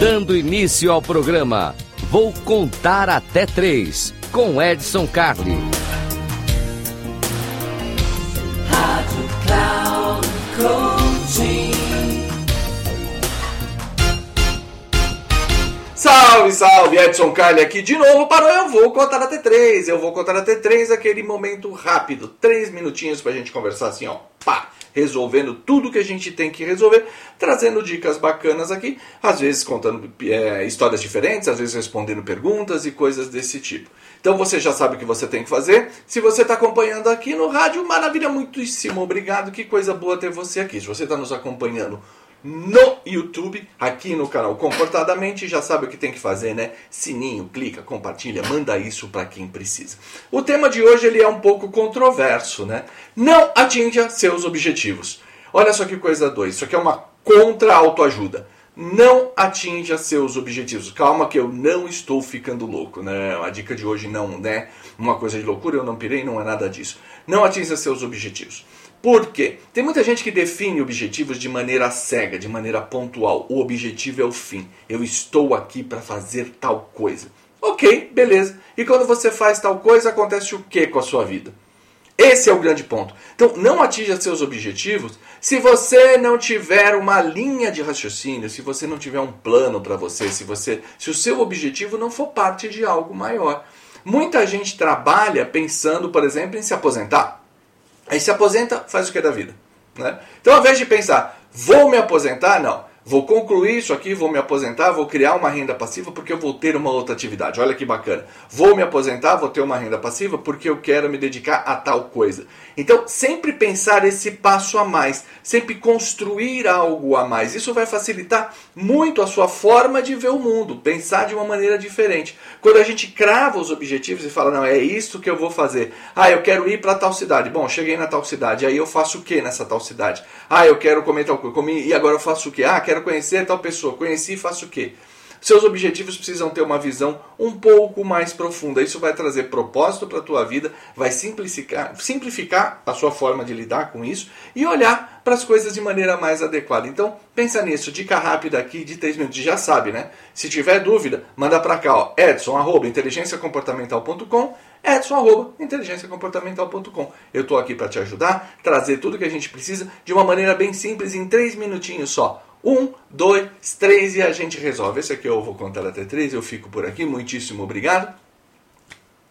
Dando início ao programa, vou contar até três com Edson Carli. Salve, salve, Edson Carli aqui de novo para o Eu Vou Contar até três. Eu vou contar até três, aquele momento rápido, três minutinhos pra gente conversar assim, ó, pá, resolvendo tudo que a gente tem que resolver, trazendo dicas bacanas aqui, às vezes contando é, histórias diferentes, às vezes respondendo perguntas e coisas desse tipo. Então você já sabe o que você tem que fazer. Se você está acompanhando aqui no rádio, maravilha, muitíssimo obrigado. Que coisa boa ter você aqui. Se você está nos acompanhando no YouTube, aqui no canal Comportadamente, já sabe o que tem que fazer, né? Sininho, clica, compartilha, manda isso para quem precisa. O tema de hoje ele é um pouco controverso, né? Não atinja seus objetivos. Olha só que coisa doida, isso aqui é uma contra-autoajuda. Não atinja seus objetivos. Calma que eu não estou ficando louco, né? A dica de hoje não é uma coisa de loucura, eu não pirei, não é nada disso. Não atinja seus objetivos. Por quê? Tem muita gente que define objetivos de maneira cega, de maneira pontual. O objetivo é o fim. Eu estou aqui para fazer tal coisa. Ok, beleza. E quando você faz tal coisa, acontece o que com a sua vida? Esse é o grande ponto. Então, não atinja seus objetivos se você não tiver uma linha de raciocínio, se você não tiver um plano para você, se você, se o seu objetivo não for parte de algo maior. Muita gente trabalha pensando, por exemplo, em se aposentar. Aí se aposenta, faz o que da vida? Né? Então, ao invés de pensar, vou me aposentar, não. Vou concluir isso aqui, vou me aposentar, vou criar uma renda passiva porque eu vou ter uma outra atividade. Olha que bacana. Vou me aposentar, vou ter uma renda passiva porque eu quero me dedicar a tal coisa. Então, sempre pensar esse passo a mais, sempre construir algo a mais. Isso vai facilitar muito a sua forma de ver o mundo, pensar de uma maneira diferente. Quando a gente crava os objetivos e fala, não, é isso que eu vou fazer. Ah, eu quero ir para tal cidade. Bom, cheguei na tal cidade, aí eu faço o que nessa tal cidade? Ah, eu quero comer tal coisa. E agora eu faço o que? Ah, quero conhecer tal pessoa. Conheci e faço o quê? Seus objetivos precisam ter uma visão um pouco mais profunda. Isso vai trazer propósito para a tua vida, vai simplificar, simplificar a sua forma de lidar com isso e olhar para as coisas de maneira mais adequada. Então, pensa nisso. Dica rápida aqui de 3 minutos. Já sabe, né? Se tiver dúvida, manda para cá, ó, edson, arroba, inteligenciacomportamental.com edson, arroba, inteligenciacomportamental.com. Eu estou aqui para te ajudar, trazer tudo que a gente precisa de uma maneira bem simples, em 3 minutinhos só. Um, dois, três e a gente resolve. Esse aqui eu vou contar até três. Eu fico por aqui. Muitíssimo obrigado.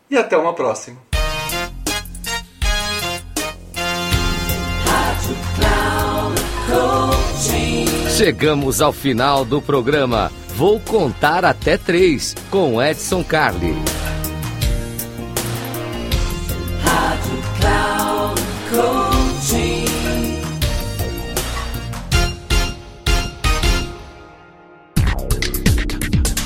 E até uma próxima. Chegamos ao final do programa. Vou contar até três com Edson Carli.